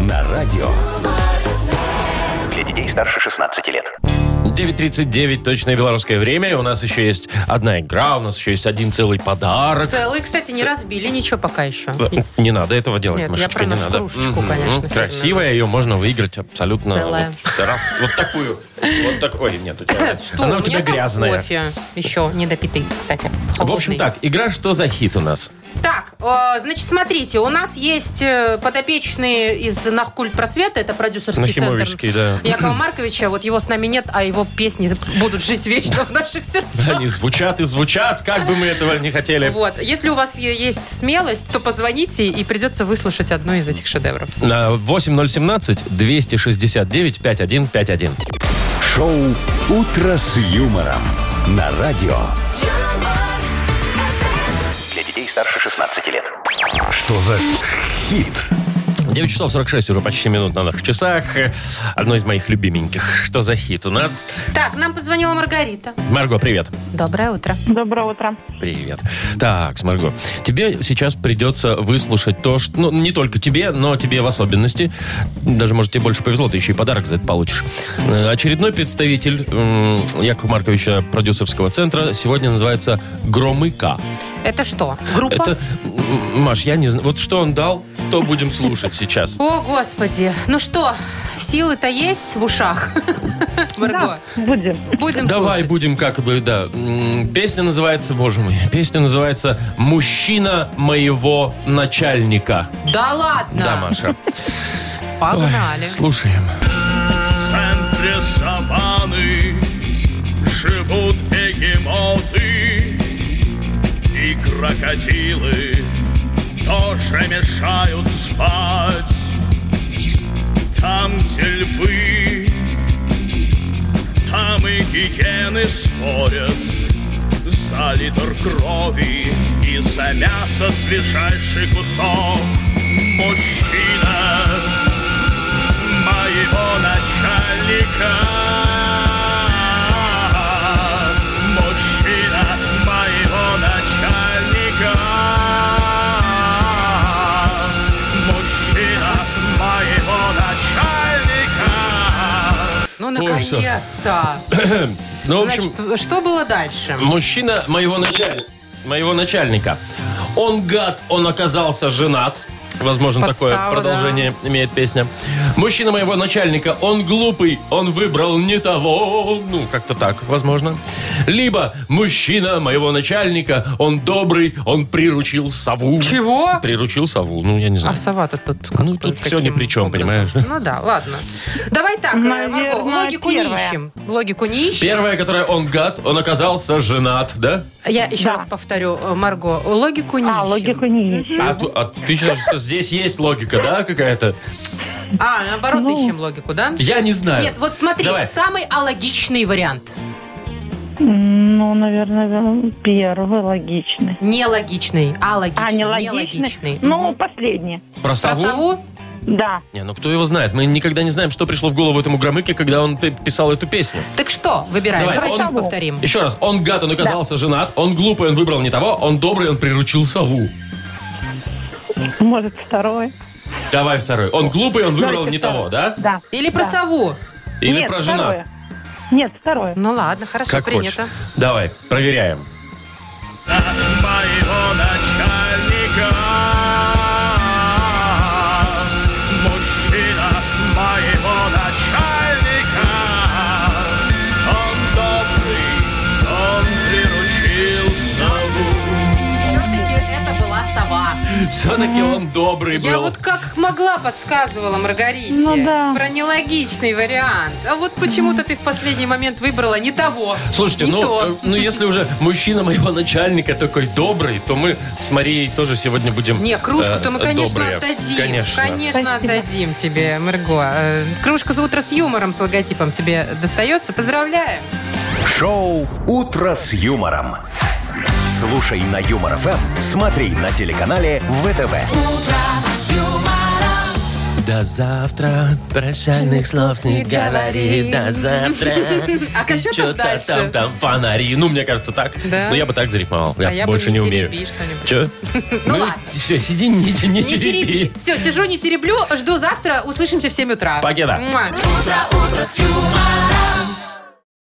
На радио. Для детей старше 16 лет. 9.39, точное белорусское время. И у нас еще есть одна игра, у нас еще есть один целый подарок. Целый, кстати, не разбили ничего пока еще. Э, Не надо этого делать, Нет, я Машечка, про не нашу кружечку, Мгм. конечно, Красивая, ее можно выиграть абсолютно. Целая. Вот, раз, вот такую. Вот так, ой, нет, у тебя, Что, [LAUGHS] она у тебя меня там грязная. кофе еще недопитый, кстати. В общем холодный. так, игра «Что за хит» у нас? Так, э, значит, смотрите, у нас есть э, подопечные из Нахкульт Просвета, это продюсерский центр да. Якова Марковича. Вот его с нами нет, а его песни будут жить вечно в наших сердцах. Они звучат и звучат, как бы мы этого не хотели. Вот. Если у вас есть смелость, то позвоните, и придется выслушать одну из этих шедевров. На 8017-269-5151. Шоу «Утро с юмором». На радио. Старше 16 лет. Что за хит? 9 часов 46 уже почти минут на наших часах. Одно из моих любименьких. Что за хит у нас? Так, нам позвонила Маргарита. Марго, привет. Доброе утро. Доброе утро. Привет. Так, Марго, тебе сейчас придется выслушать то, что... Ну, не только тебе, но тебе в особенности. Даже, может, тебе больше повезло, ты еще и подарок за это получишь. Э, Очередной представитель Якова Марковича продюсерского центра сегодня называется Громыка. Это что, группа? Это, Маш, я не знаю, вот что он дал, то будем слушать сейчас. О, Господи. Ну что, силы-то есть в ушах? Марго, Будем. будем Давай слушать. будем как бы, да. Песня называется, боже мой, песня называется «Мужчина моего начальника». Да ладно? Да, Маша. Погнали. Ой, слушаем. В центре саванны живут бегемоты и крокодилы тоже мешают спать. Там, где львы, там и гиены спорят за литр крови и за мясо свежайший кусок. Мужчина моего начальника. Наконец-то. [COUGHS] Ну, в общем, Значит, что было дальше? мужчина моего, началь- моего начальника. Он гад, он оказался женат. Возможно, Подстава, такое продолжение имеет песня. Мужчина моего начальника, он глупый, он выбрал не того. Ну, как-то так, возможно. Либо мужчина моего начальника, он добрый, он приручил сову. Чего? Приручил сову, ну, я не знаю. А сова-то тут Ну, тут каким ни при чем, образом? понимаешь? Ну да, ладно. Давай так, э, Марго, Наверное, логику не первая. ищем. Логику не ищем. Первое, которое он гад, он оказался женат, да? Я еще Да. раз повторю, э, Марго, логику не А, ищем. логику не ищем. А, ту- а ты считаешь, что здесь есть логика, да, какая-то? А, наоборот, Ну. ищем логику, да? Я не знаю. Нет, вот смотри, Давай. самый алогичный вариант. Ну, наверное, первый логичный. Нелогичный, алогичный. А, нелогичный? нелогичный. Ну, Мгм. последний. Про Про сову? Да. Не, ну кто его знает? Мы никогда не знаем, что пришло в голову этому Громыке, когда он п- писал эту песню. Так что, выбираем. Давай, Давай, он- сейчас повторим. Еще раз, он гад, он оказался женат, он глупый, он выбрал не того, он добрый, он приручил сову. Может, второй. Давай второй. Он глупый, он выбрал Давайте не второй. того, да? Да. Или про Да. сову. Или Нет, про женат? второе. Нет, второе. Ну ладно, хорошо, Как принято. хочешь. Давай, проверяем. Все-таки он добрый Я был. вот как могла подсказывала Маргарите Ну да. про нелогичный вариант. А вот почему-то ты в последний момент выбрала не того. Слушайте, не ну, то. э, ну если уже мужчина моего начальника такой добрый, то мы с Марией тоже сегодня будем Не, кружку-то э, мы, конечно, добрые. отдадим. Конечно. Спасибо. отдадим тебе, Марго. Э, Кружка за утро с юмором с логотипом тебе достается. Поздравляем. Шоу «Утро с юмором». Слушай на Юмор ФМ, смотри на телеканале ВТВ. До завтра. Прощальных слов не говори. До завтра. [LAUGHS] А что там дальше? там, там фонари. Ну, мне кажется, так. Да? Но я бы так зарифмовал. Я, А я бы больше не не умею. тереби что-нибудь. Че? [LAUGHS] Ну ладно. Все, сиди, не, не, Не тереби. тереби. Все, сижу, не тереблю. Жду завтра. Услышимся в 7 утра. Покеда. Муа. утро с юмором.